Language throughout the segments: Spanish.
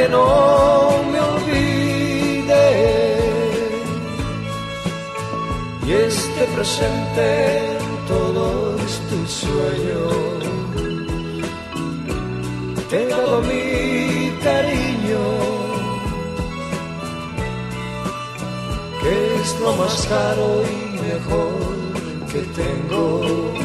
Que no me olvides y esté presente en todos tus sueños. Te he dado mi cariño, que es lo más caro y mejor que tengo.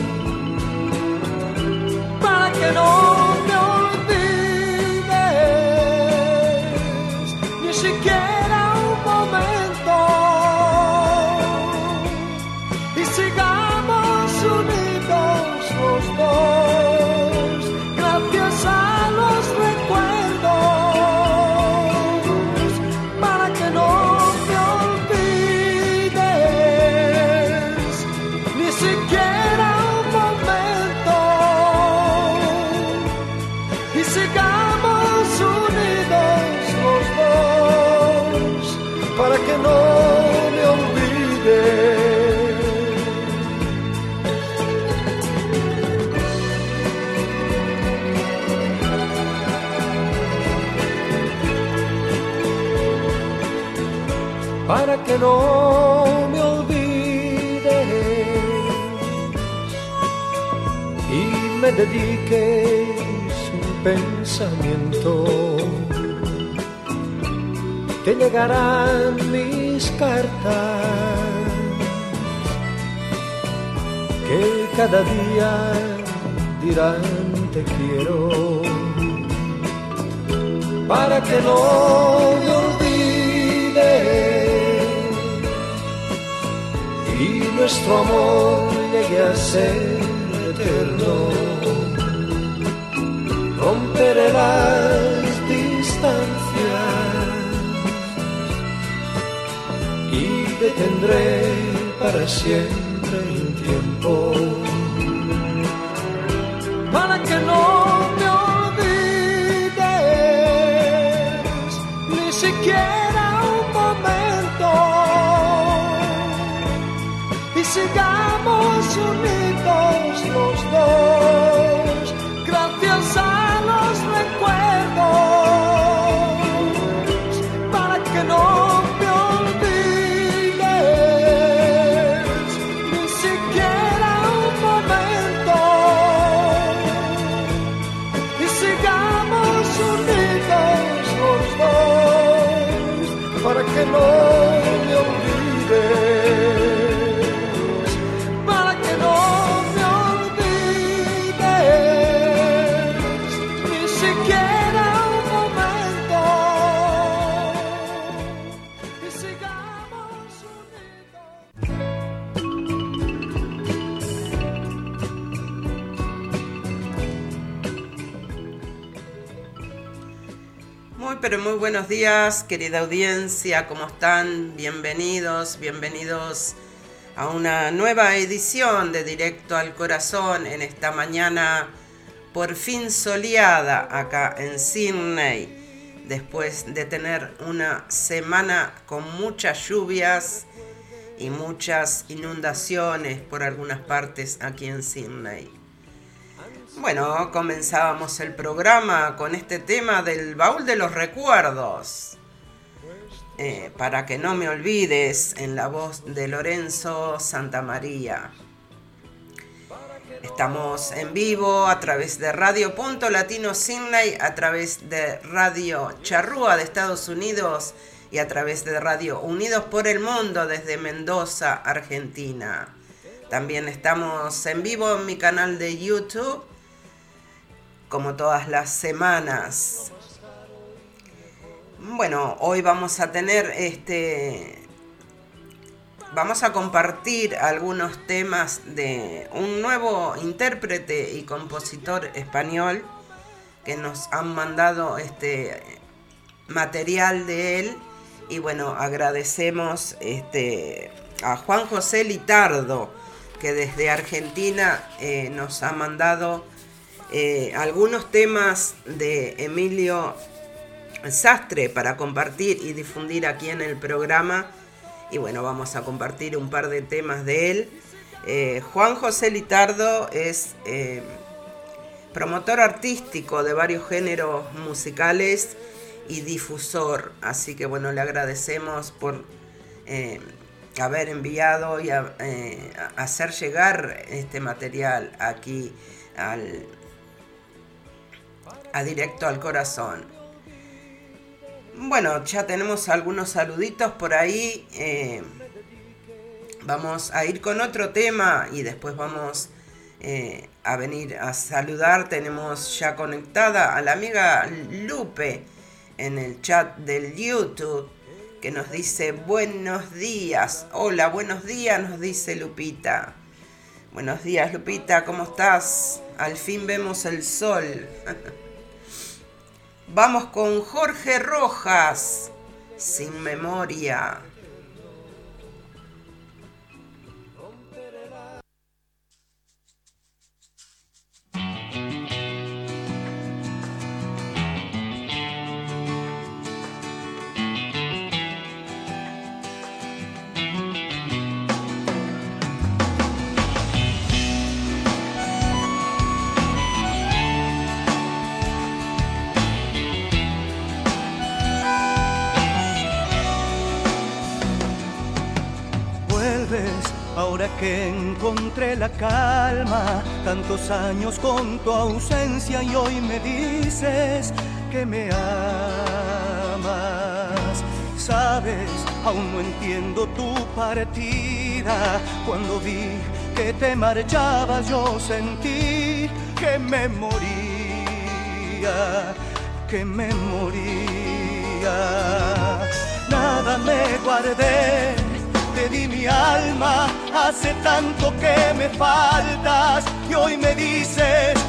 No me olvides y me dediques un pensamiento. Te llegarán mis cartas que cada día dirán te quiero para que no nuestro amor llegue a ser eterno. Romperé las distancias y detendré para siempre el tiempo. Para que no me olvides, ni siquiera unidos los dos, días, querida audiencia, ¿cómo están? Bienvenidos, bienvenidos a una nueva edición de Directo al Corazón en esta mañana por fin soleada acá en Sydney, después de tener una semana con muchas lluvias y muchas inundaciones por algunas partes aquí en Sydney. Bueno, comenzábamos el programa con este tema del baúl de los recuerdos. Eh, para que no me olvides, en la voz de Lorenzo Santa María. Estamos en vivo a través de Radio Punto Latino Sydney, a través de Radio Charrúa de Estados Unidos y a través de Radio Unidos por el Mundo desde Mendoza, Argentina. También estamos en vivo en mi canal de YouTube como todas las semanas. Bueno, hoy vamos a tener este. Vamos a compartir algunos temas de un nuevo intérprete y compositor español que nos han mandado este material de él. Y bueno, agradecemos este, a Juan José Litardo, que desde Argentina eh, nos ha mandado eh, algunos temas de Emilio Sastre para compartir y difundir aquí en el programa. Y bueno, vamos a compartir un par de temas de él. Eh, Juan José Litardo es eh, promotor artístico de varios géneros musicales y difusor. Así que bueno, le agradecemos por haber enviado y hacer llegar este material aquí al, a directo al corazón. Bueno, ya tenemos algunos saluditos por ahí. Eh, vamos a ir con otro tema y después vamos eh, a venir a saludar. Tenemos ya conectada a la amiga Lupe en el chat del YouTube que nos dice buenos días. Hola, buenos días, nos dice Lupita. Buenos días, Lupita, ¿cómo estás? Al fin vemos el sol. Vamos con Jorge Rojas, sin memoria. Ahora que encontré la calma, tantos años con tu ausencia y hoy me dices que me amas. Sabes, aún no entiendo tu partida. Cuando vi que te marchabas yo sentí que me moría, que me moría. Nada me guardé te di mi alma, hace tanto que me faltas y hoy me dices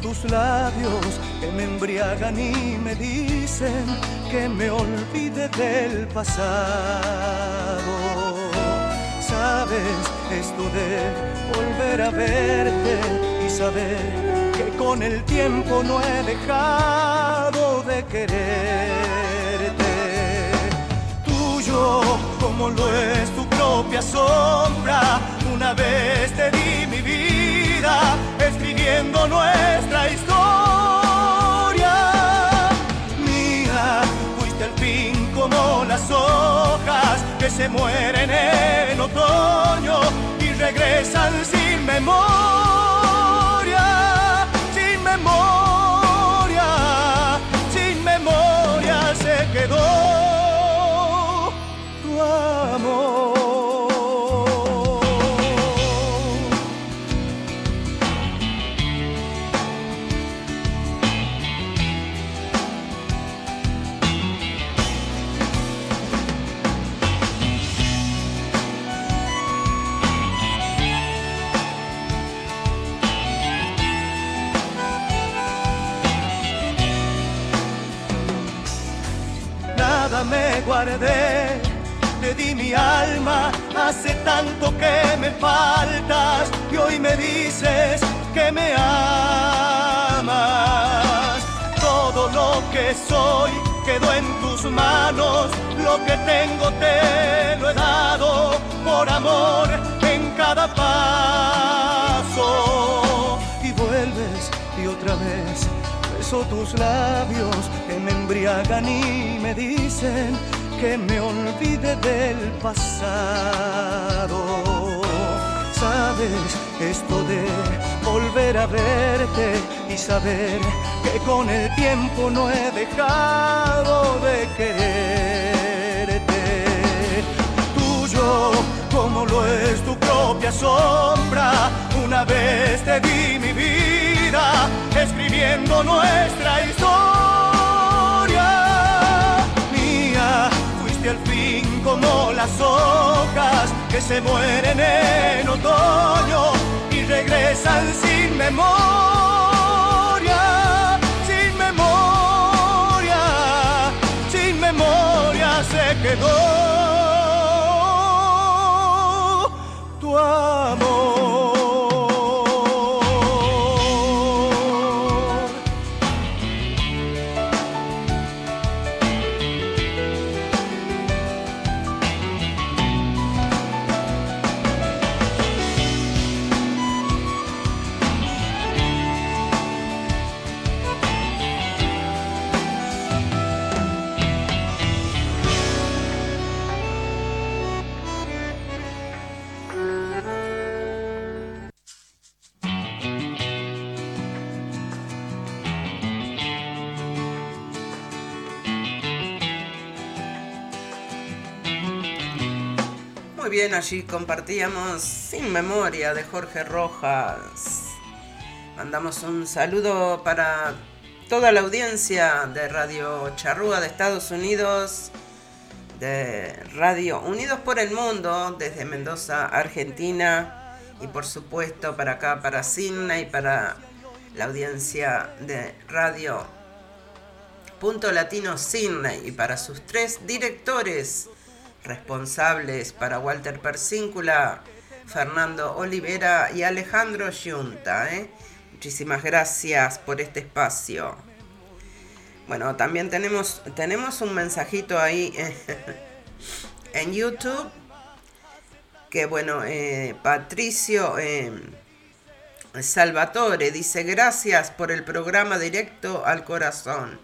tus labios que me embriagan y me dicen que me olvide del pasado. Sabes esto de volver a verte y saber que con el tiempo no he dejado de quererte. Tuyo como lo es tu propia sombra, una vez te di mi vida nuestra historia. Como las hojas que se mueren en otoño y regresan sin memoria, guardé, te di mi alma, hace tanto que me faltas y hoy me dices que me amas. Todo lo que soy quedó en tus manos, lo que tengo te lo he dado por amor en cada paso. Y vuelves y otra vez beso tus labios que me embriagan y me dicen que me olvide del pasado. Sabes esto de volver a verte y saber que con el tiempo no he dejado de quererte. Tuyo como lo es tu propia sombra, una vez te di mi vida escribiendo nuestra historia. Fin como las hojas que se mueren en otoño y regresan sin memoria, sin memoria, sin memoria se quedó. tu amor. Bien, allí compartíamos Sin Memoria de Jorge Rojas. Mandamos un saludo para toda la audiencia de Radio Charrúa de Estados Unidos, de Radio Unidos por el Mundo, desde Mendoza, Argentina, y por supuesto para acá, para Sydney, para la audiencia de Radio Punto Latino Sydney y para sus tres directores responsables para Walter Persíncula, Fernando Olivera y Alejandro Yunta. ¿eh? Muchísimas gracias por este espacio. Bueno, también tenemos, tenemos un mensajito ahí en YouTube. Que bueno, eh, Patricio eh, Salvatore dice gracias por el programa directo al corazón.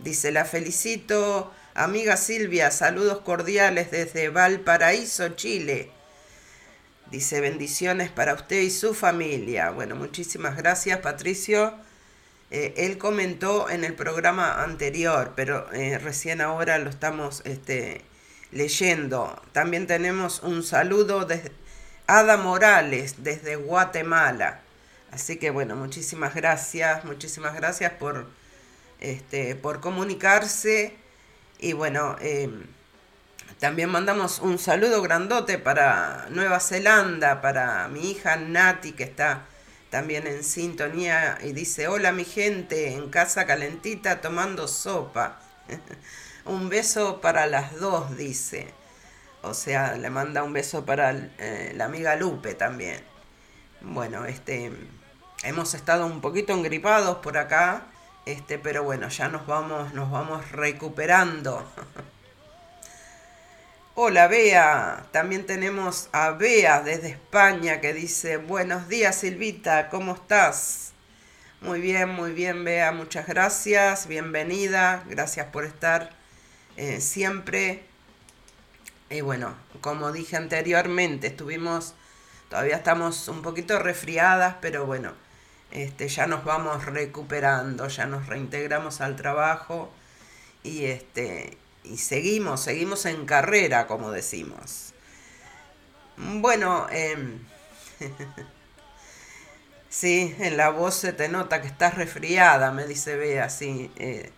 Dice, la felicito Amiga Silvia, saludos cordiales desde Valparaíso, Chile. Dice bendiciones para usted y su familia. Bueno, muchísimas gracias Patricio. Eh, él comentó en el programa anterior, pero eh, recién ahora lo estamos este, leyendo. También tenemos un saludo de Ada Morales desde Guatemala. Así que bueno, muchísimas gracias, muchísimas gracias por, este, por comunicarse y bueno, eh, también mandamos un saludo grandote para Nueva Zelanda, para mi hija Nati, que está también en sintonía y dice, hola mi gente, en casa calentita tomando sopa. un beso para las dos, dice. O sea, le manda un beso para eh, la amiga Lupe también. Bueno, este, hemos estado un poquito engripados por acá este, pero bueno, ya nos vamos, nos vamos recuperando. Hola Bea, también tenemos a Bea desde España que dice, buenos días Silvita, ¿cómo estás? Muy bien, muy bien Bea, muchas gracias, bienvenida, gracias por estar eh, siempre. Y bueno, como dije anteriormente, estuvimos, todavía estamos un poquito resfriadas, pero bueno, este, ya nos vamos recuperando, ya nos reintegramos al trabajo y, este, y seguimos, seguimos en carrera, como decimos. Bueno, em, sí, en la voz se te nota que estás resfriada, me dice Bea, sí, eh,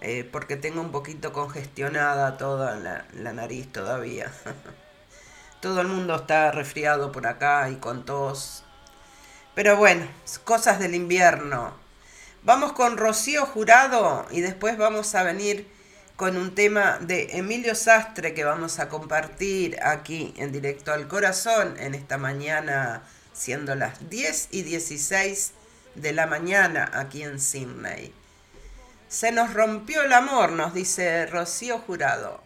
eh, porque tengo un poquito congestionada toda la, la nariz todavía. Todo el mundo está resfriado por acá y con tos pero bueno, cosas del invierno. Vamos con Rocío Jurado y después vamos a venir con un tema de Emilio Sastre que vamos a compartir aquí en directo al corazón en esta mañana, siendo las 10 y 16 de la mañana aquí en Sydney. Se nos rompió el amor, nos dice Rocío Jurado.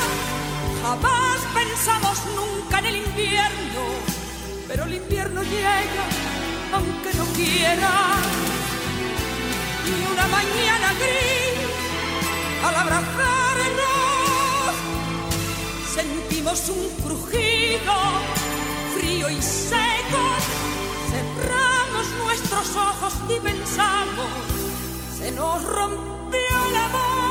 Jamás pensamos nunca en el invierno, pero el invierno llega aunque no quiera. Y una mañana gris, al abrazarnos, sentimos un crujido frío y seco. Cerramos nuestros ojos y pensamos, se nos rompió el amor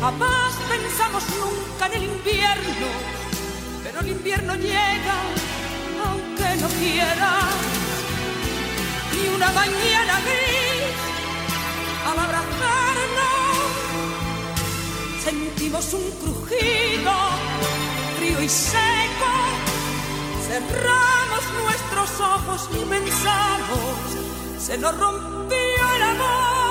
Jamás pensamos nunca en el invierno, pero el invierno llega aunque no quiera. Y una mañana gris, al abrazarnos, sentimos un crujido frío y seco. Cerramos nuestros ojos y pensamos, se nos rompió el amor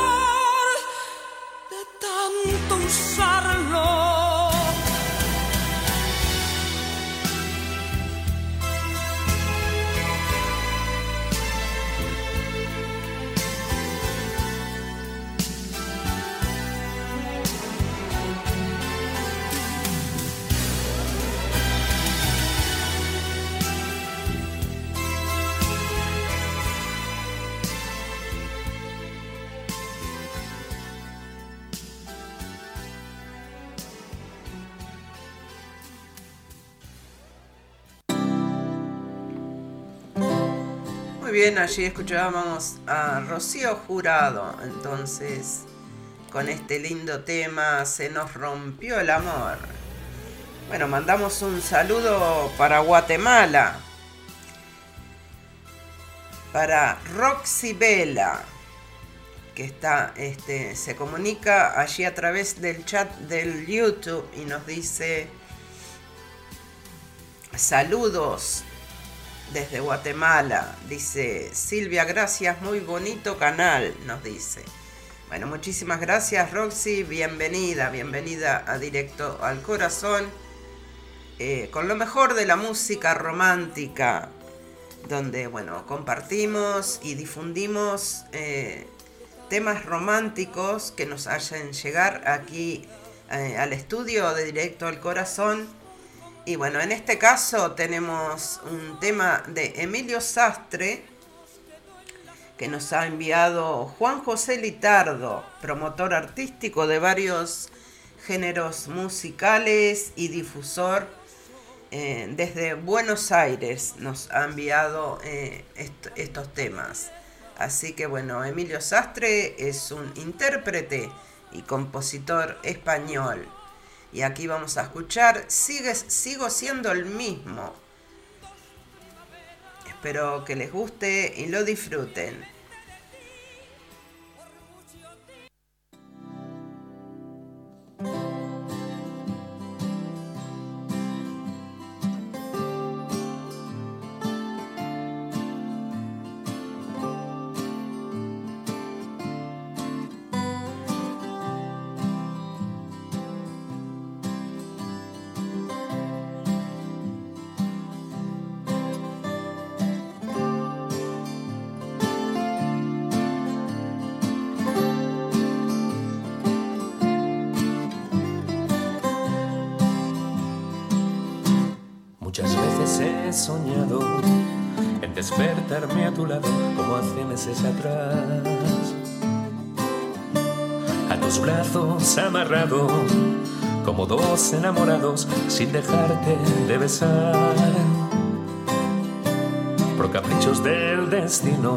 Muy bien, allí escuchábamos a Rocío Jurado, entonces, con este lindo tema, Se nos rompió el amor. Bueno, mandamos un saludo para Guatemala. para Roxy Vela, que está, este, se comunica allí a través del chat del YouTube y nos dice saludos desde Guatemala. Dice Silvia, gracias, muy bonito canal, nos dice. Bueno, muchísimas gracias Roxy, bienvenida, bienvenida a Directo al Corazón, eh, con lo mejor de la música romántica, donde, bueno, compartimos y difundimos eh, temas románticos que nos hacen llegar aquí eh, al estudio de Directo al Corazón. Y bueno, en este caso tenemos un tema de Emilio Sastre, que nos ha enviado Juan José Litardo, promotor artístico de varios géneros musicales y difusor eh, desde Buenos Aires nos ha enviado eh, estos temas. Así que bueno, Emilio Sastre es un intérprete y compositor español. Y aquí vamos a escuchar Sigues, Sigo siendo el mismo Espero que les guste y lo disfruten. Soñado en despertarme a tu lado como hace meses atrás. A tus brazos amarrado como dos enamorados sin dejarte de besar. Por caprichos del destino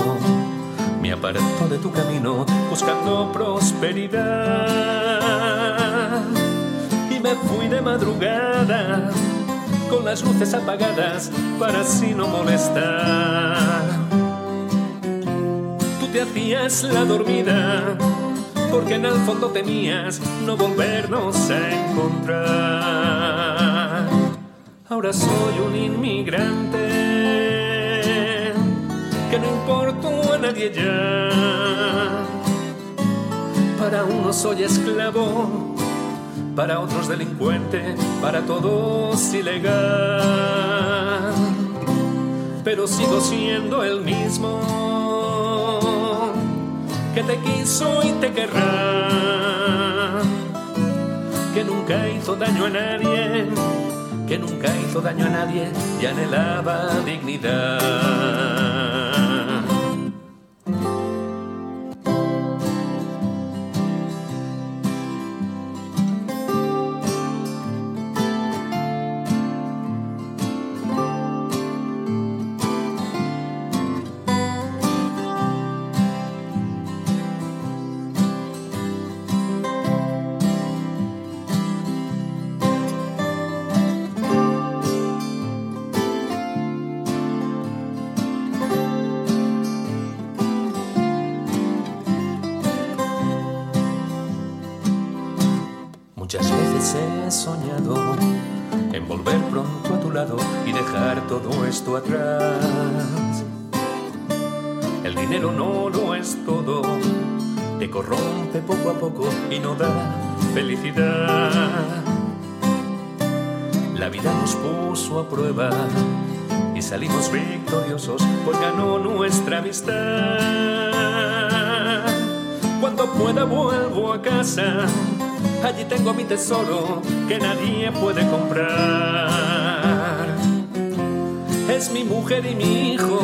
me aparto de tu camino buscando prosperidad y me fui de madrugada con las luces apagadas para así no molestar. Tú te hacías la dormida porque en el fondo temías no volvernos a encontrar. Ahora soy un inmigrante que no importo a nadie ya. Para uno soy esclavo para otros delincuente, para todos ilegal. Pero sigo siendo el mismo que te quiso y te querrá, que nunca hizo daño a nadie, que nunca hizo daño a nadie y anhelaba dignidad. Atrás. El dinero no lo es todo, te corrompe poco a poco y no da felicidad. La vida nos puso a prueba y salimos victoriosos, pues ganó nuestra amistad. Cuando pueda vuelvo a casa, allí tengo mi tesoro que nadie puede comprar es mi mujer y mi hijo.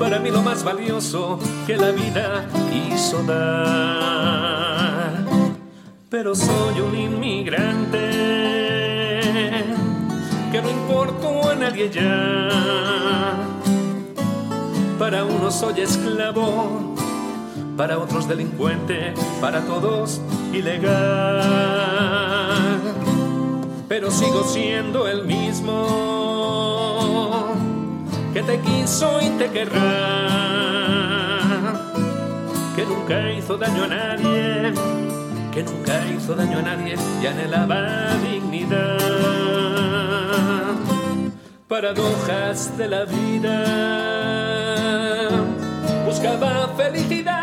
Para mí lo más valioso que la vida quiso dar. Pero soy un inmigrante que no importo a nadie ya. Para unos soy esclavo, para otros delincuente, para todos ilegal. Pero sigo siendo el mismo que te quiso y te querrá, que nunca hizo daño a nadie, que nunca hizo daño a nadie y anhelaba dignidad. Paradojas de la vida, buscaba felicidad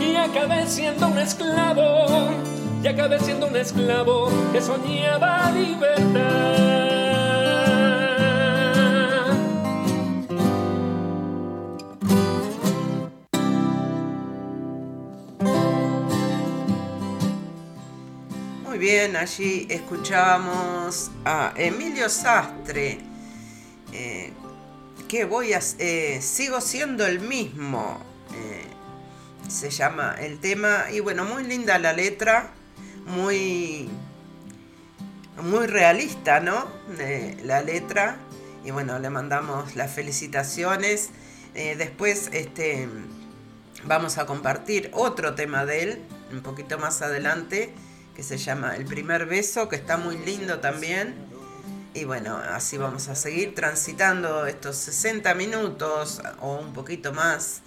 y acabé siendo un esclavo y acabé siendo un esclavo que soñaba libertad. Bien, allí escuchábamos a Emilio Sastre. Eh, que voy a. Eh, sigo siendo el mismo. Eh, se llama el tema. Y bueno, muy linda la letra muy, muy realista, ¿no? la letra. Y bueno, le mandamos las felicitaciones. Después este, vamos a compartir otro tema de él, un poquito más adelante, que se llama El primer beso, que está muy lindo también. Y bueno, así vamos a seguir transitando estos 60 minutos o un poquito más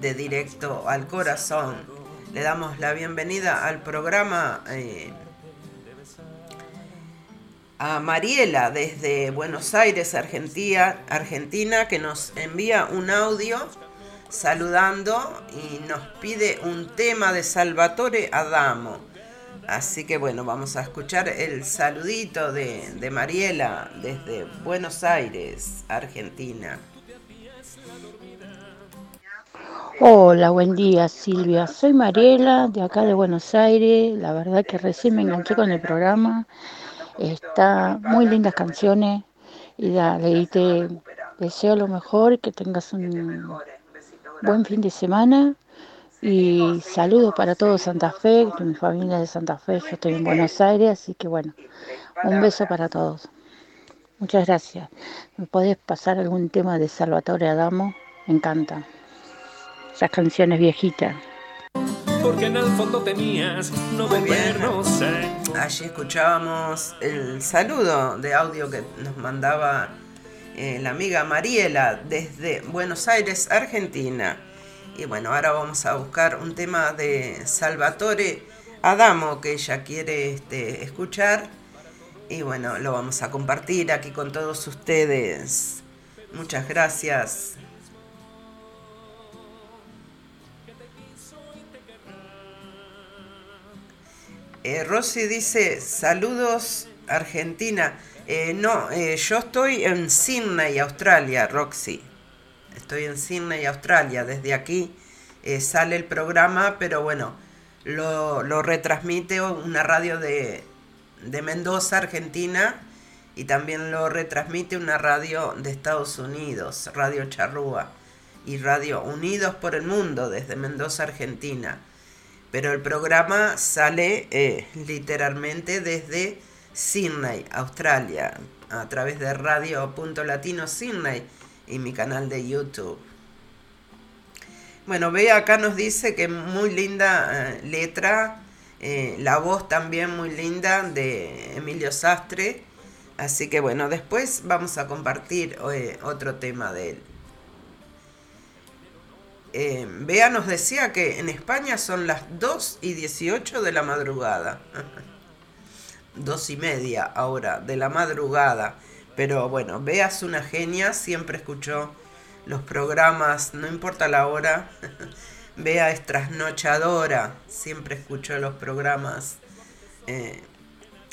de directo al corazón le damos la bienvenida al programa eh, a Mariela desde Buenos Aires, Argentina, Argentina, que nos envía un audio saludando y nos pide un tema de Salvatore Adamo. Así que bueno, vamos a escuchar el saludito de, Mariela desde Buenos Aires, Argentina. Hola, buen día Silvia. Soy Mariela de acá de Buenos Aires. La verdad que recién me enganché con el programa. Está muy lindas canciones y dale, te deseo lo mejor, que tengas un buen fin de semana y saludos para todo Santa Fe, que mi familia es de Santa Fe, yo estoy en Buenos Aires, así que bueno, un beso para todos. Muchas gracias. ¿Me podés pasar algún tema de Salvatore Adamo? Me encanta esas canciones viejitas. Porque en el fondo tenías no no sé. Allí escuchábamos el saludo de audio que nos mandaba eh, la amiga Mariela desde Buenos Aires, Argentina. Y bueno, ahora vamos a buscar un tema de Salvatore Adamo que ella quiere este, escuchar. Y bueno, lo vamos a compartir aquí con todos ustedes. Muchas gracias Eh, Rosy dice, saludos Argentina. Eh, no, eh, yo estoy en Sydney, Australia, Roxy. Estoy en Sydney, Australia. Desde aquí sale el programa, pero bueno, lo, retransmite una radio de, de Mendoza, Argentina, y también lo retransmite una radio de Estados Unidos, Radio Charrúa, y Radio Unidos por el Mundo desde Mendoza, Argentina pero el programa sale eh, literalmente desde Sydney, Australia, a través de Radio Punto Latino Sydney y mi canal de YouTube. Bueno, ve acá nos dice que muy linda eh, letra, eh, la voz también muy linda de Emilio Sastre. Así que bueno, después vamos a compartir otro tema de él. Eh, Bea nos decía que en España son las 2 y 18 de la madrugada. 2 y media ahora de la madrugada. Pero bueno, Bea es una genia, siempre escuchó los programas, no importa la hora. Bea es trasnochadora, siempre escuchó los programas. Eh,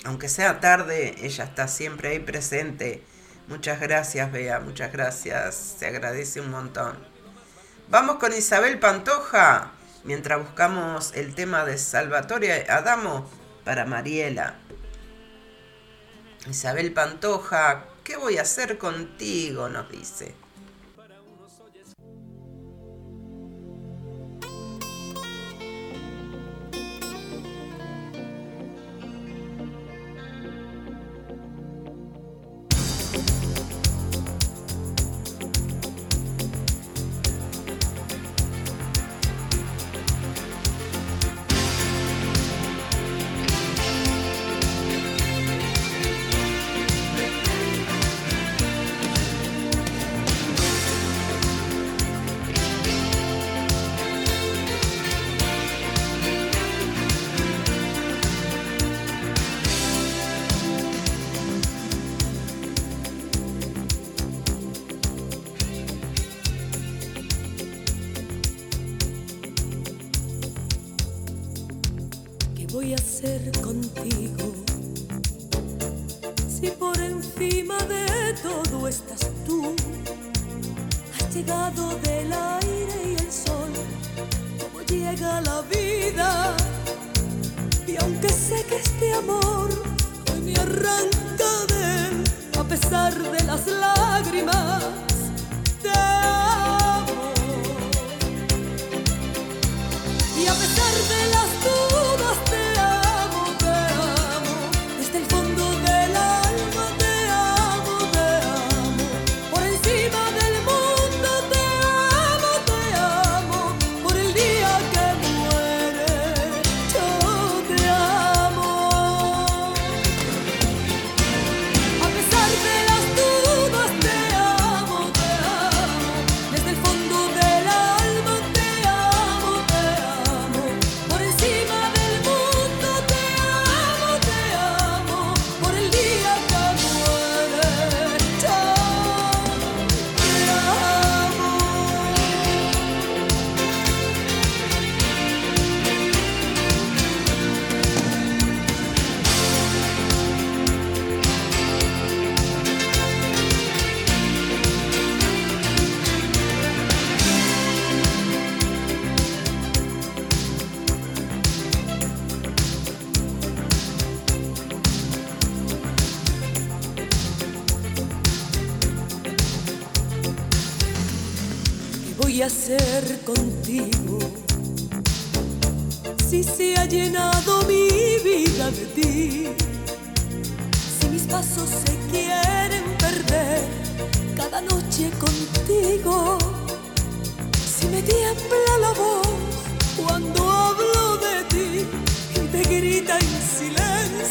aunque sea tarde, ella está siempre ahí presente. Muchas gracias, Bea, muchas gracias. Se agradece un montón. Vamos con Isabel Pantoja, mientras buscamos el tema de Salvatore Adamo para Mariela. Isabel Pantoja, ¿qué voy a hacer contigo? nos dice. ser contigo. Si por encima de todo estás tú, has llegado de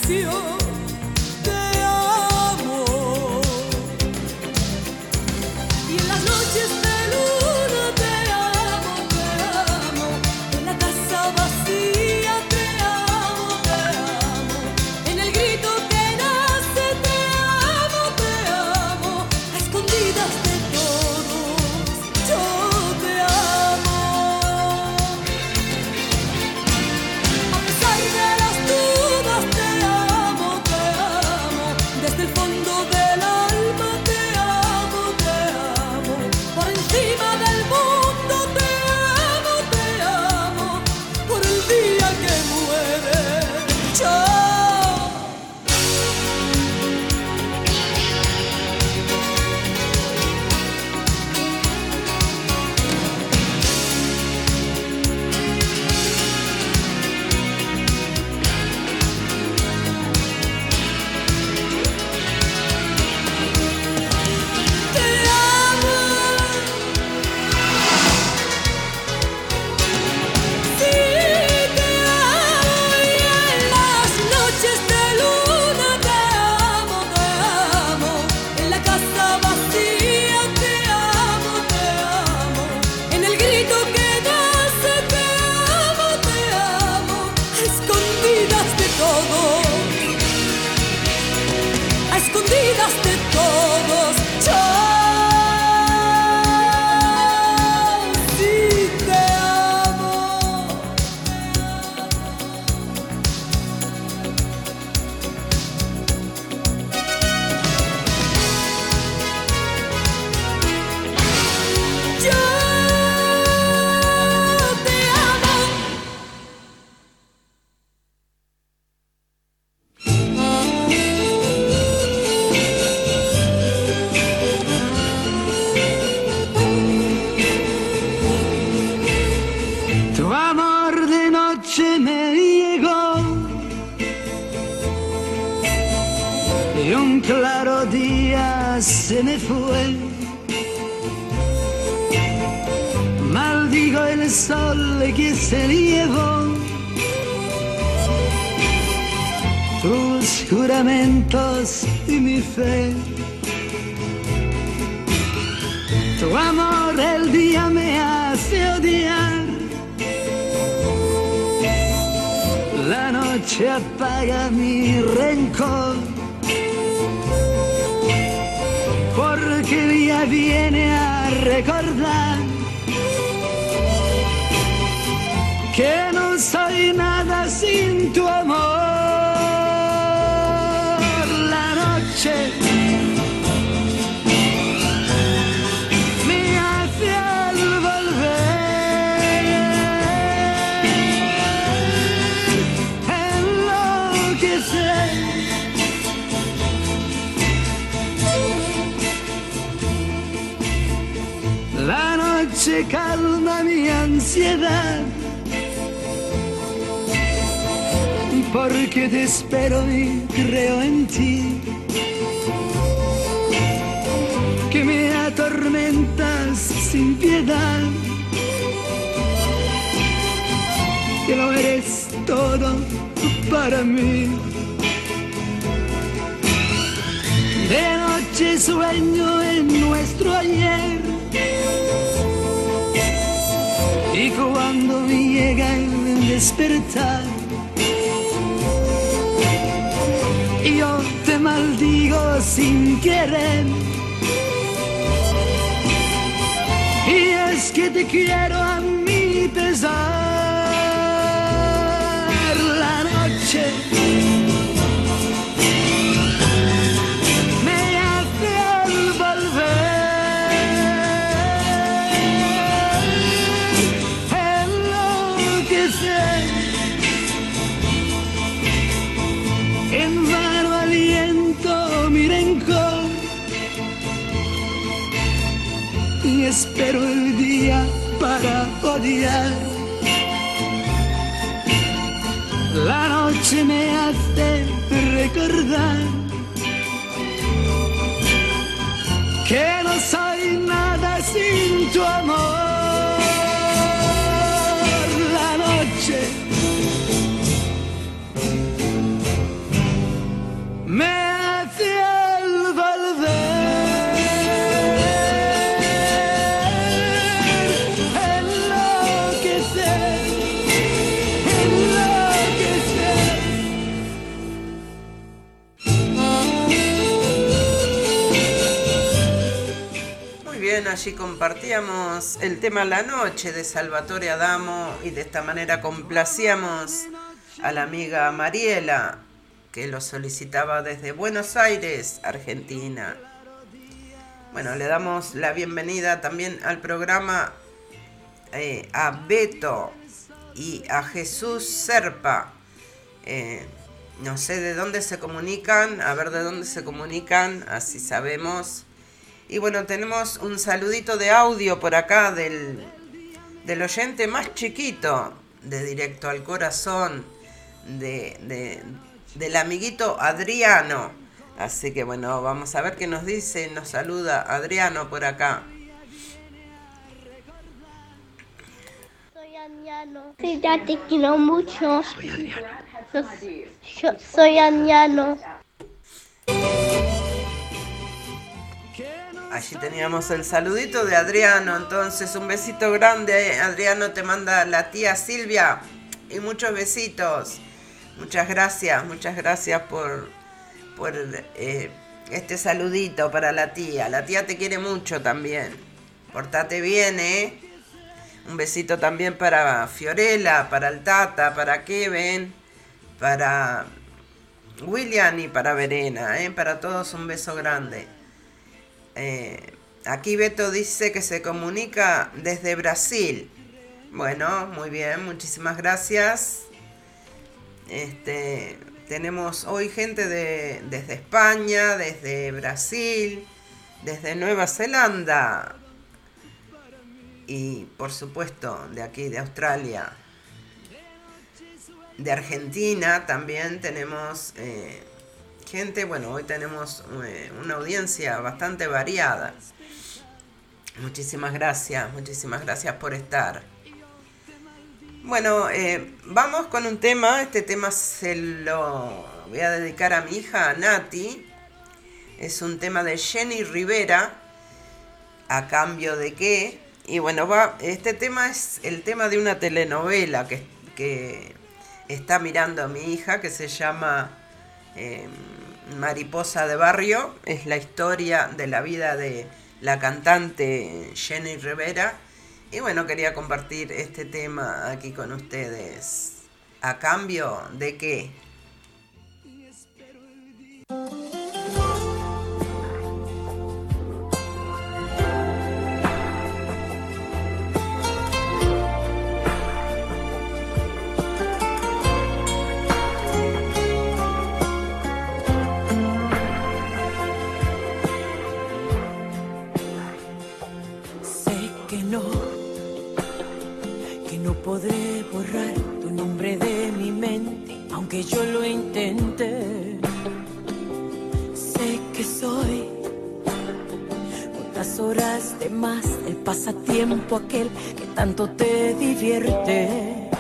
canción. Maldigo el sol que se llevó. Tus juramentos y mi fe. Tu amor el día me hace odiar. La noche apaga mi rencor. viene a recordar. Ansiedad. Porque te espero y creo en ti. Que me atormentas sin piedad. Que lo eres todo para mí. De noche sueño en nuestro ayer. Despertar, yo te maldigo sin querer. Y es que te quiero a mi pesar. El día para odiar. La noche me hace recordar que no soy nada sin tu amor. Allí compartíamos el tema La Noche de Salvatore Adamo y de esta manera complacíamos a la amiga Mariela que lo solicitaba desde Buenos Aires, Argentina. Bueno, le damos la bienvenida también al programa eh, a Beto y a Jesús Serpa. Eh, no sé de dónde se comunican, a ver de dónde se comunican, así sabemos. Y bueno, tenemos un saludito de audio por acá del, del oyente más chiquito de Directo al Corazón, de, de- del amiguito Adriano. Así que bueno, vamos a ver qué nos dice, nos saluda Adriano por acá. Soy Aniano. Sí, ya te quiero mucho. Soy Adriano. Yo, soy Aniano. Allí teníamos el saludito de Adriano, entonces un besito grande. Adriano te manda la tía Silvia y muchos besitos. Muchas gracias, muchas gracias por, por eh, este saludito para la tía. La tía te quiere mucho también. Portate bien, ¿eh? Un besito también para Fiorella, para el Tata, para Kevin, para William y para Verena, ¿eh? Para todos un beso grande. Eh, aquí Beto dice que se comunica desde Brasil. Bueno, muy bien, muchísimas gracias. Este, tenemos hoy gente de, desde España, desde Brasil, desde Nueva Zelanda y por supuesto de aquí de Australia. De Argentina también tenemos eh, gente, bueno, hoy tenemos eh, una audiencia bastante variada. Muchísimas gracias, muchísimas gracias por estar. Bueno, eh, vamos con un tema. Este tema se lo voy a dedicar a mi hija, a Nati. Es un tema de Jenny Rivera. ¿A cambio de qué? Y bueno, va, este tema es el tema de una telenovela que, que está mirando mi hija, que se llama eh, Mariposa de Barrio. Es la historia de la vida de la cantante Jenny Rivera. Y bueno, quería compartir este tema aquí con ustedes. ¿A cambio de qué? Aquel que tanto te divierte.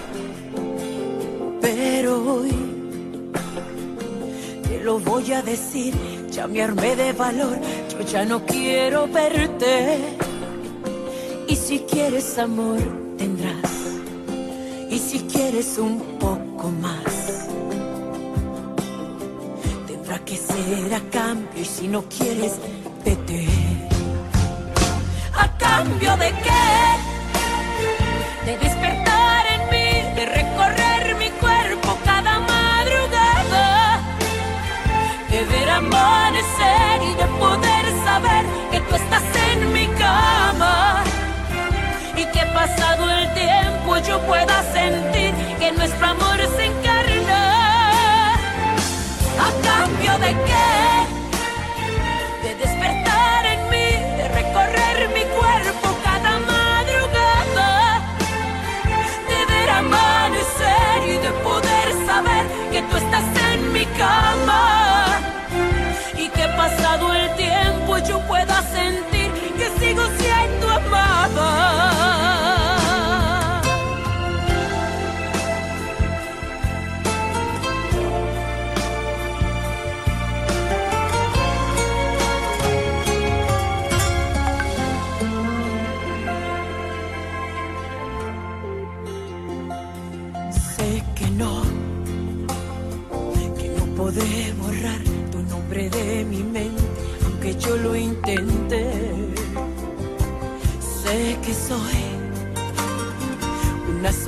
Pero hoy te lo voy a decir, ya me armé de valor, yo ya no quiero verte. Y si quieres amor, tendrás. Y si quieres un poco más, que ser a cambio. Y si no quieres, vete cambio de qué? De despertar en mí, de recorrer mi cuerpo cada madrugada, de ver amanecer y de poder saber que tú estás en mi cama y que pasado el tiempo yo pueda sentir que nuestro amor se encarna. ¿A cambio de qué?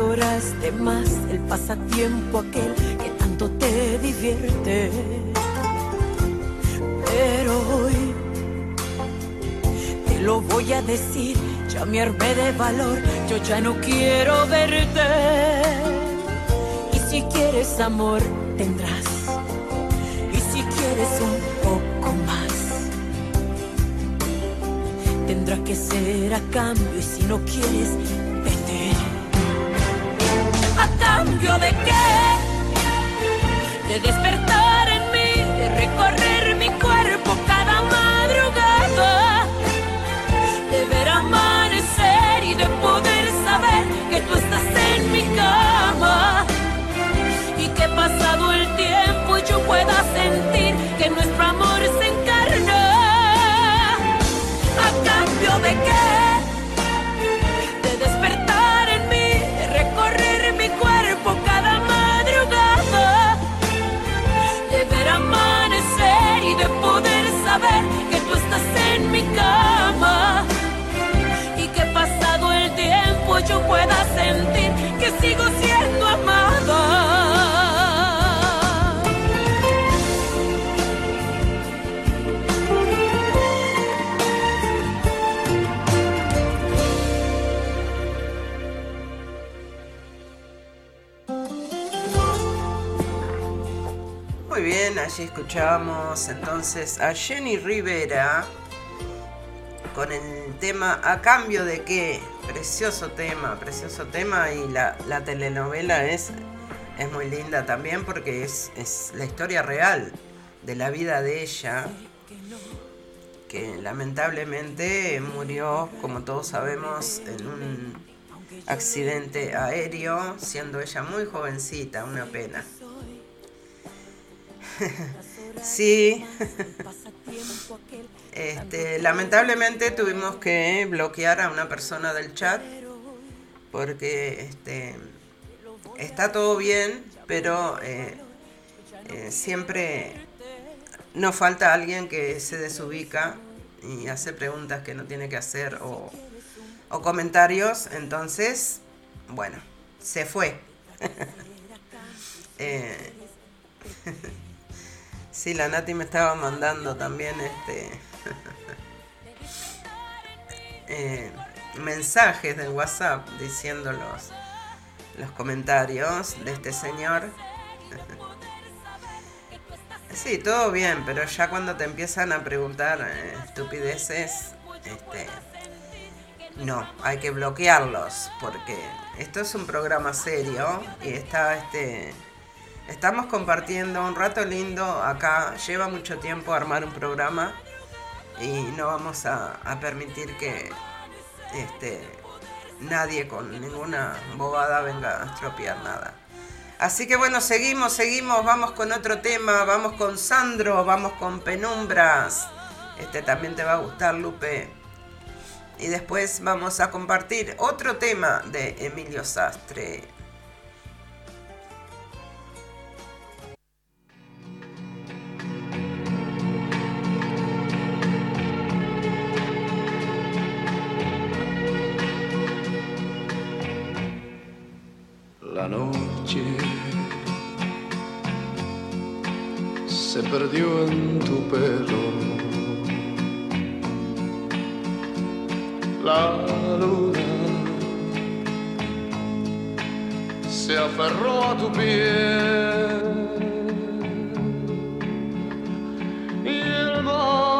Horas más el pasatiempo aquel que tanto te divierte. Pero hoy te lo voy a decir, ya me armé de valor, yo ya no quiero verte. Y si quieres amor, tendrás. Y si quieres un poco más tendrá que ser a cambio y si no quieres, De sigo siendo amada. bien, allí escuchábamos entonces a Jenny Rivera con el tema A cambio de qué, precioso tema, precioso tema y la, telenovela es, es muy linda también porque es, es la historia real de la vida de ella que lamentablemente murió, como todos sabemos, en un accidente aéreo, siendo ella muy jovencita, una pena. sí. Este, lamentablemente tuvimos que bloquear a una persona del chat porque este, está todo bien, pero eh, eh, siempre nos falta alguien que se desubica y hace preguntas que no tiene que hacer o, o comentarios. Entonces, bueno, se fue. Eh, sí, la Nati me estaba mandando también este eh, mensajes del WhatsApp diciendo los, comentarios de este señor. Sí, todo bien, pero ya cuando te empiezan a preguntar eh, estupideces, este, no, hay que bloquearlos porque esto es un programa serio y está este estamos compartiendo un rato lindo acá. Lleva mucho tiempo armar un programa y no vamos a, permitir que este nadie con ninguna bobada venga a estropear nada. Así que bueno, seguimos, seguimos, vamos con otro tema, vamos con Sandro, vamos con Penumbras. Este también te va a gustar, Lupe. Y después vamos a compartir otro tema de Emilio Sastre. La noche. Se perdió en tu pelo la luna se aferró a tu piel y el mar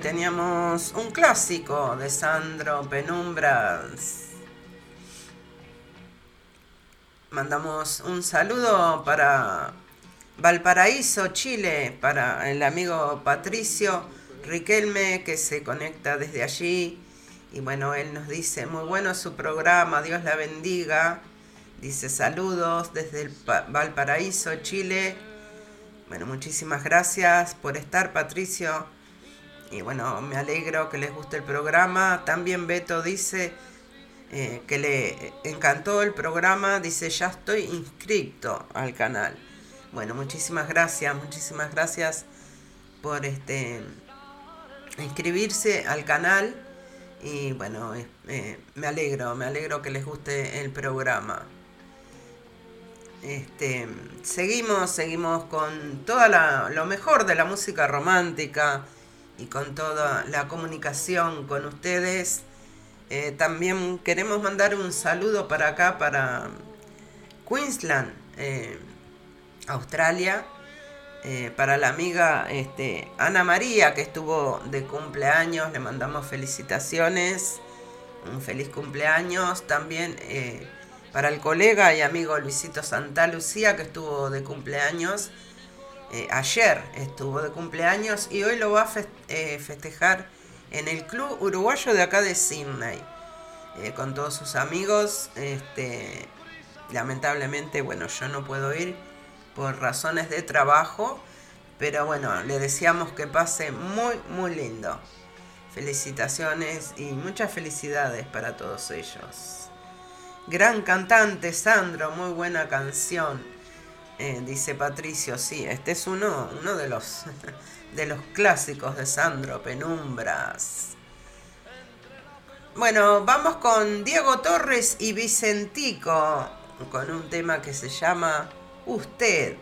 teníamos un clásico de Sandro Penumbras. Mandamos un saludo para Valparaíso, Chile, para el amigo Patricio Riquelme que se conecta desde allí. Y bueno, él nos dice, muy bueno su programa, Dios la bendiga. Dice saludos desde Valparaíso, Chile. Bueno, muchísimas gracias por estar, Patricio. Y bueno, me alegro que les guste el programa. También Beto dice eh, que le encantó el programa. Dice, ya estoy inscrito al canal. Bueno, muchísimas gracias, muchísimas gracias por este inscribirse al canal. Y bueno, eh, me alegro, me alegro que les guste el programa. Este, seguimos, seguimos con toda lo mejor de la música romántica y con toda la comunicación con ustedes. Eh, también queremos mandar un saludo para acá, para Queensland, eh, Australia, eh, para la amiga este, Ana María que estuvo de cumpleaños, le mandamos felicitaciones, un feliz cumpleaños. También para el colega y amigo Luisito Santa Lucía, que estuvo de cumpleaños. Eh, ayer estuvo de cumpleaños y hoy lo va a eh, festejar en el club uruguayo de acá de Sydney. Eh, con todos sus amigos. Este, lamentablemente, bueno, yo no puedo ir por razones de trabajo. Pero bueno, le deseamos que pase muy, muy lindo. Felicitaciones y muchas felicidades para todos ellos. Gran cantante, Sandro, muy buena canción. Eh, dice Patricio, sí, este es uno, uno de, los, de los clásicos de Sandro, Penumbras. Bueno, vamos con Diego Torres y Vicentico, con un tema que se llama Usted.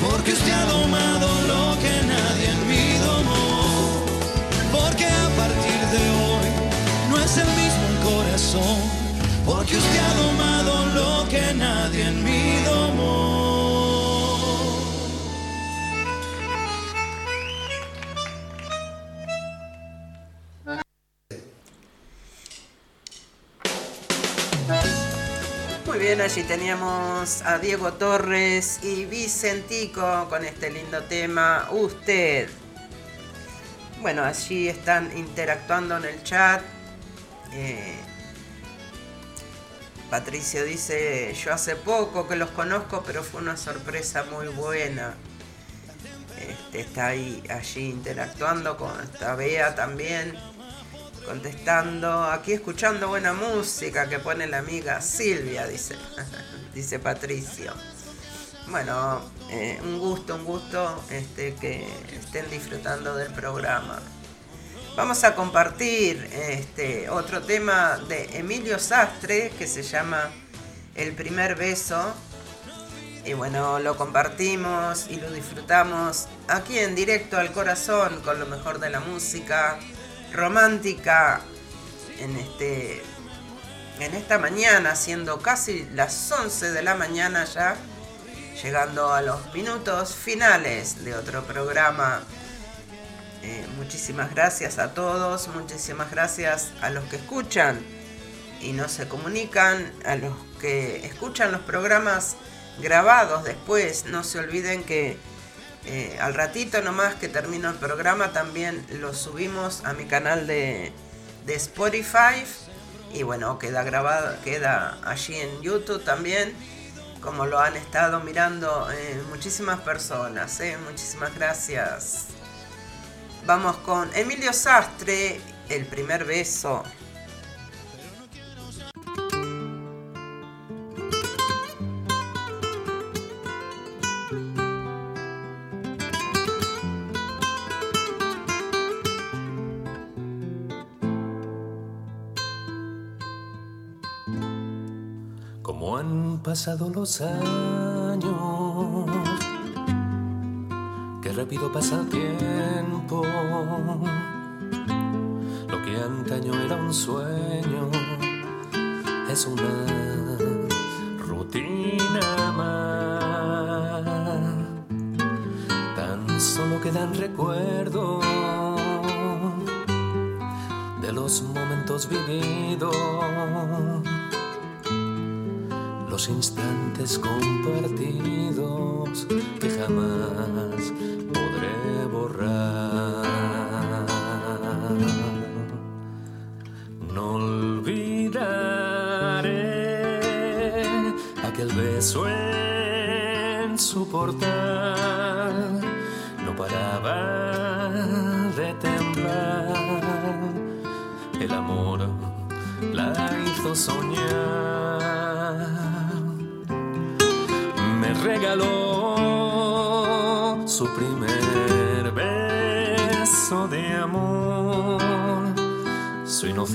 Porque usted ha domado lo que nadie en mí domó, porque a partir de hoy no es el mismo corazón, porque usted ha domado lo que nadie en mí allí teníamos a Diego Torres y Vicentico con este lindo tema, Usted. Bueno, allí están interactuando en el chat. Eh, Patricio dice, yo hace poco que los conozco, pero fue una sorpresa muy buena. Este, está ahí, allí interactuando con esta Bea también, contestando, aquí escuchando buena música que pone la amiga Silvia, dice, dice Patricio. Bueno, eh, un gusto, un gusto este, que estén disfrutando del programa. Vamos a compartir este, otro tema de Emilio Sastre que se llama El primer beso. Y bueno, lo compartimos y lo disfrutamos aquí en directo al corazón con lo mejor de la música romántica en este en esta mañana, siendo casi las 11 de la mañana ya, llegando a los minutos finales de otro programa. Eh, muchísimas gracias a todos, muchísimas gracias a los que escuchan y no se comunican, a los que escuchan los programas grabados después. No se olviden que eh, al ratito nomás que termino el programa también lo subimos a mi canal de, de Spotify y bueno, queda grabado, queda allí en YouTube también, como lo han estado mirando eh, muchísimas personas, eh, muchísimas gracias. Vamos con Emilio Sastre, el primer beso. Como han pasado los años, qué rápido pasa el tiempo. Lo que antaño era un sueño es una rutina más. Tan solo quedan recuerdos de los momentos vividos los instantes compartidos que jamás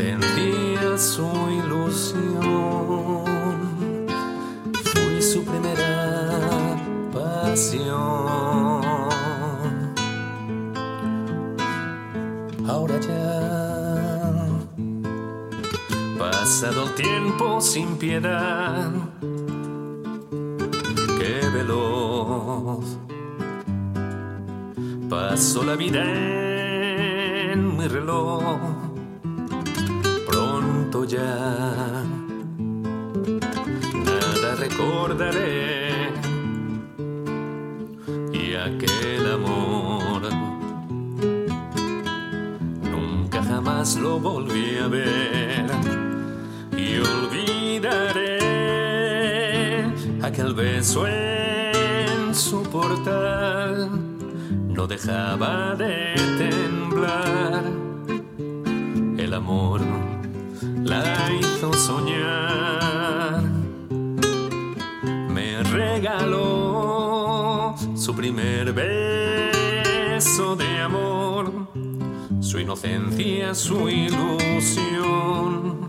inocencia, su ilusión. Fui su primera pasión. Ahora ya, pasado el tiempo sin piedad qué veloz pasó la vida no dejaba de temblar. El amor la hizo soñar. Me regaló su primer beso de amor, su inocencia, su ilusión.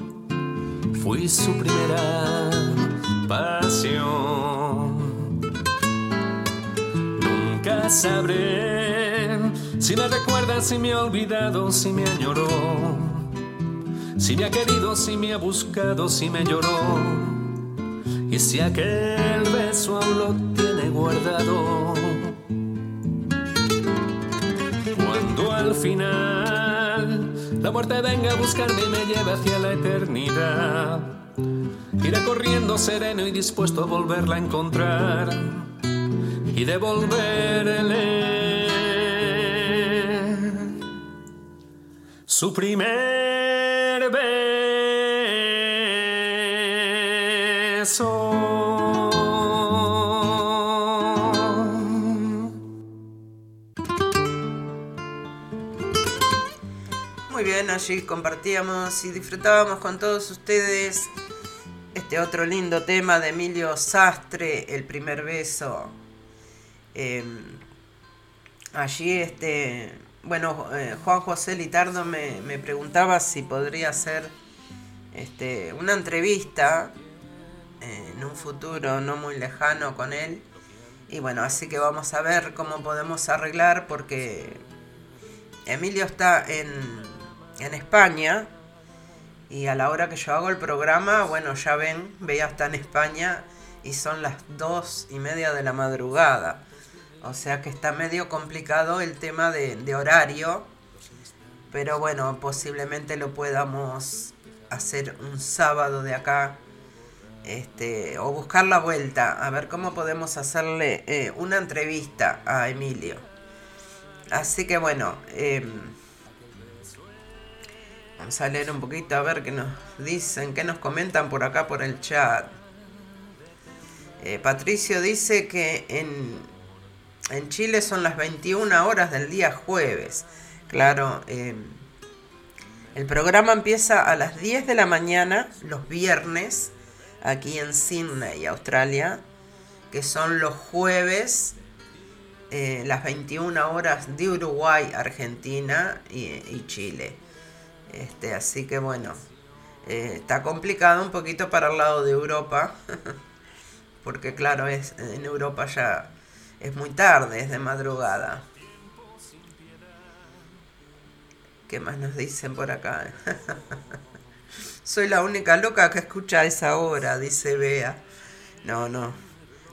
Fui su primera pasión. Sabré. Si me recuerda, si me ha olvidado, si me añoró, si me ha querido, si me ha buscado, si me lloró, y si aquel beso aún lo tiene guardado. Cuando al final la muerte venga a buscarme y me lleve hacia la eternidad, iré corriendo sereno y dispuesto a volverla a encontrar y devolverle su primer beso. Muy bien, allí compartíamos y disfrutábamos con todos ustedes este otro lindo tema de Emilio Sastre, El primer beso. Em, allí, este, bueno, eh, Juan José Litardo me, preguntaba si podría hacer este, una entrevista eh, en un futuro no muy lejano con él. Y bueno, así que vamos a ver cómo podemos arreglar porque Emilio está en, en España y a la hora que yo hago el programa, bueno, ya ven, veía está en España y son las dos y media de la madrugada. O sea que está medio complicado el tema de, horario. Pero bueno, posiblemente lo podamos hacer un sábado de acá. Este, o buscar la vuelta. A ver cómo podemos hacerle eh, una entrevista a Emilio. Así que bueno. Em, vamos a leer un poquito a ver qué nos dicen, qué nos comentan por acá por el chat. Eh, Patricio dice que en, en Chile son las 21 horas del día jueves. Claro, em, el programa empieza a las 10 de la mañana los viernes aquí en Sydney, Australia, que son los jueves, eh, las 21 horas de Uruguay, Argentina y, Chile. Este, así que bueno, eh, está complicado un poquito para el lado de Europa, porque claro, es, en Europa ya es muy tarde, es de madrugada. ¿Qué más nos dicen por acá? Soy la única loca que escucha esa hora, dice Bea. No, no.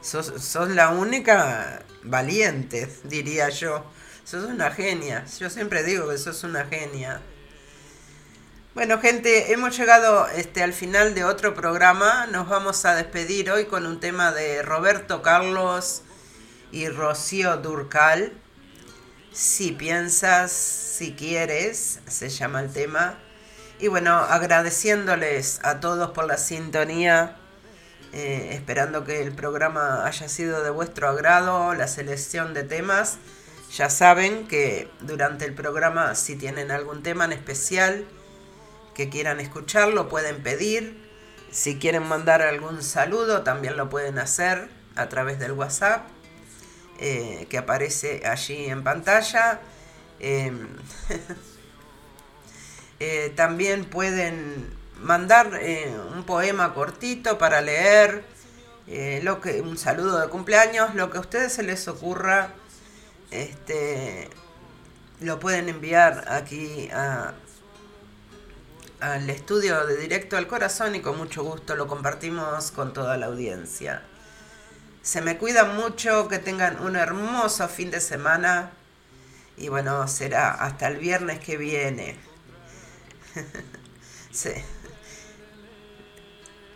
Sos, sos la única valiente, diría yo. Sos una genia. Yo siempre digo que sos una genia. Bueno, gente, hemos llegado este, al final de otro programa. Nos vamos a despedir hoy con un tema de Roberto Carlos y Rocío Durcal. Si piensas, si quieres, se llama el tema. Y bueno, agradeciéndoles a todos por la sintonía, eh, esperando que el programa haya sido de vuestro agrado, la selección de temas. Ya saben que durante el programa, si tienen algún tema en especial que quieran escuchar, lo pueden pedir. Si quieren mandar algún saludo, también lo pueden hacer a través del WhatsApp eh, que aparece allí en pantalla. Em, eh, también pueden mandar eh, un poema cortito para leer, lo que, un saludo de cumpleaños, lo que a ustedes se les ocurra, este, lo pueden enviar aquí al estudio de Directo al Corazón y con mucho gusto lo compartimos con toda la audiencia. Se me cuidan mucho, que tengan un hermoso fin de semana. Y bueno, será hasta el viernes que viene. se,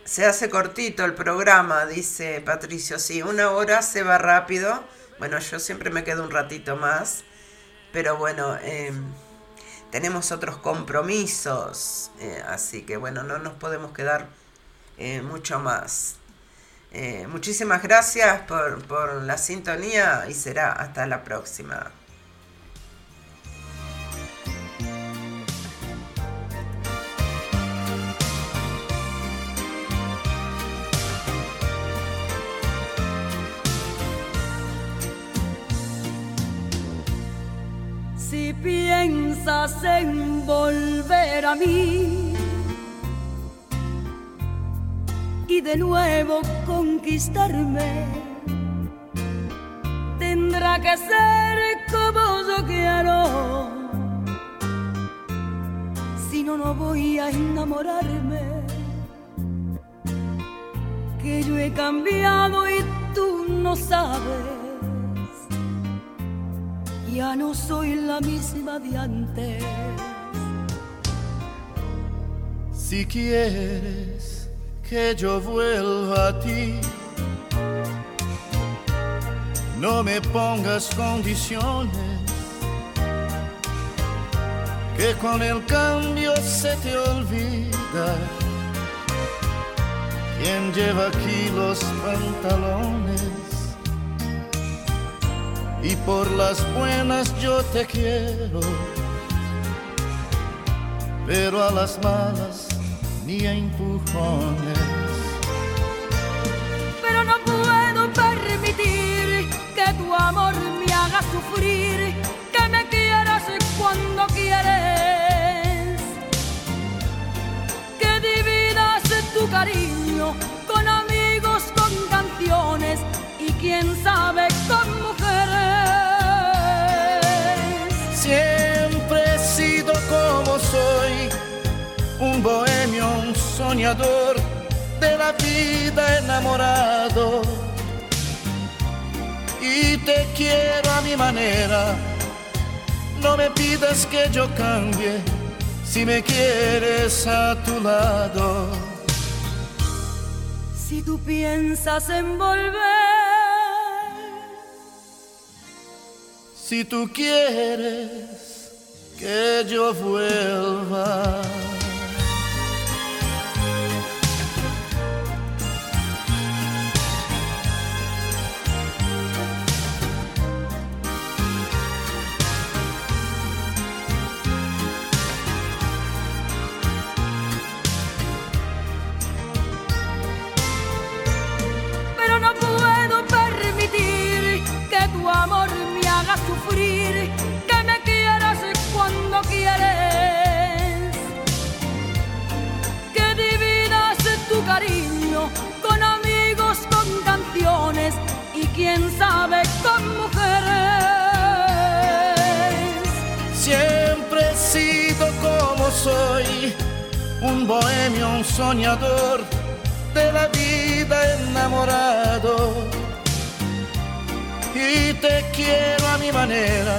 se hace cortito el programa, dice Patricio. Sí, una hora se va rápido. Bueno, yo siempre me quedo un ratito más. Pero bueno, em, tenemos otros compromisos. Eh, así que bueno, no nos podemos quedar eh, mucho más. Eh, muchísimas gracias por, por la sintonía y será hasta la próxima. Si piensas en volver a mí, y de nuevo conquistarme. Tendrá que ser como yo quiero. Si no, no voy a enamorarme. Que yo he cambiado y tú no sabes. Ya no soy la misma de antes. Si quieres que yo vuelva a ti, no me pongas condiciones, que con el cambio se te olvida quien lleva aquí los pantalones. Y por las buenas yo te quiero, pero a las malas ni a empujones. Pero no puedo soñador de la vida enamorado. Y te quiero a mi manera, no me pidas que yo cambie si me quieres a tu lado. Si tú piensas en volver, Si tú quieres que yo vuelva. Un bohemio, un soñador de la vida enamorado. Y te quiero a mi manera,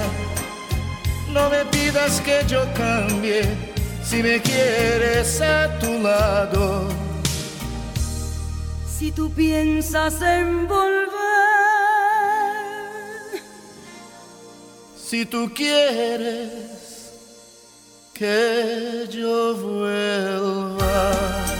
no me pidas que yo cambie si me quieres a tu lado. Si tú piensas en volver, Si tú quieres que yo vuelva.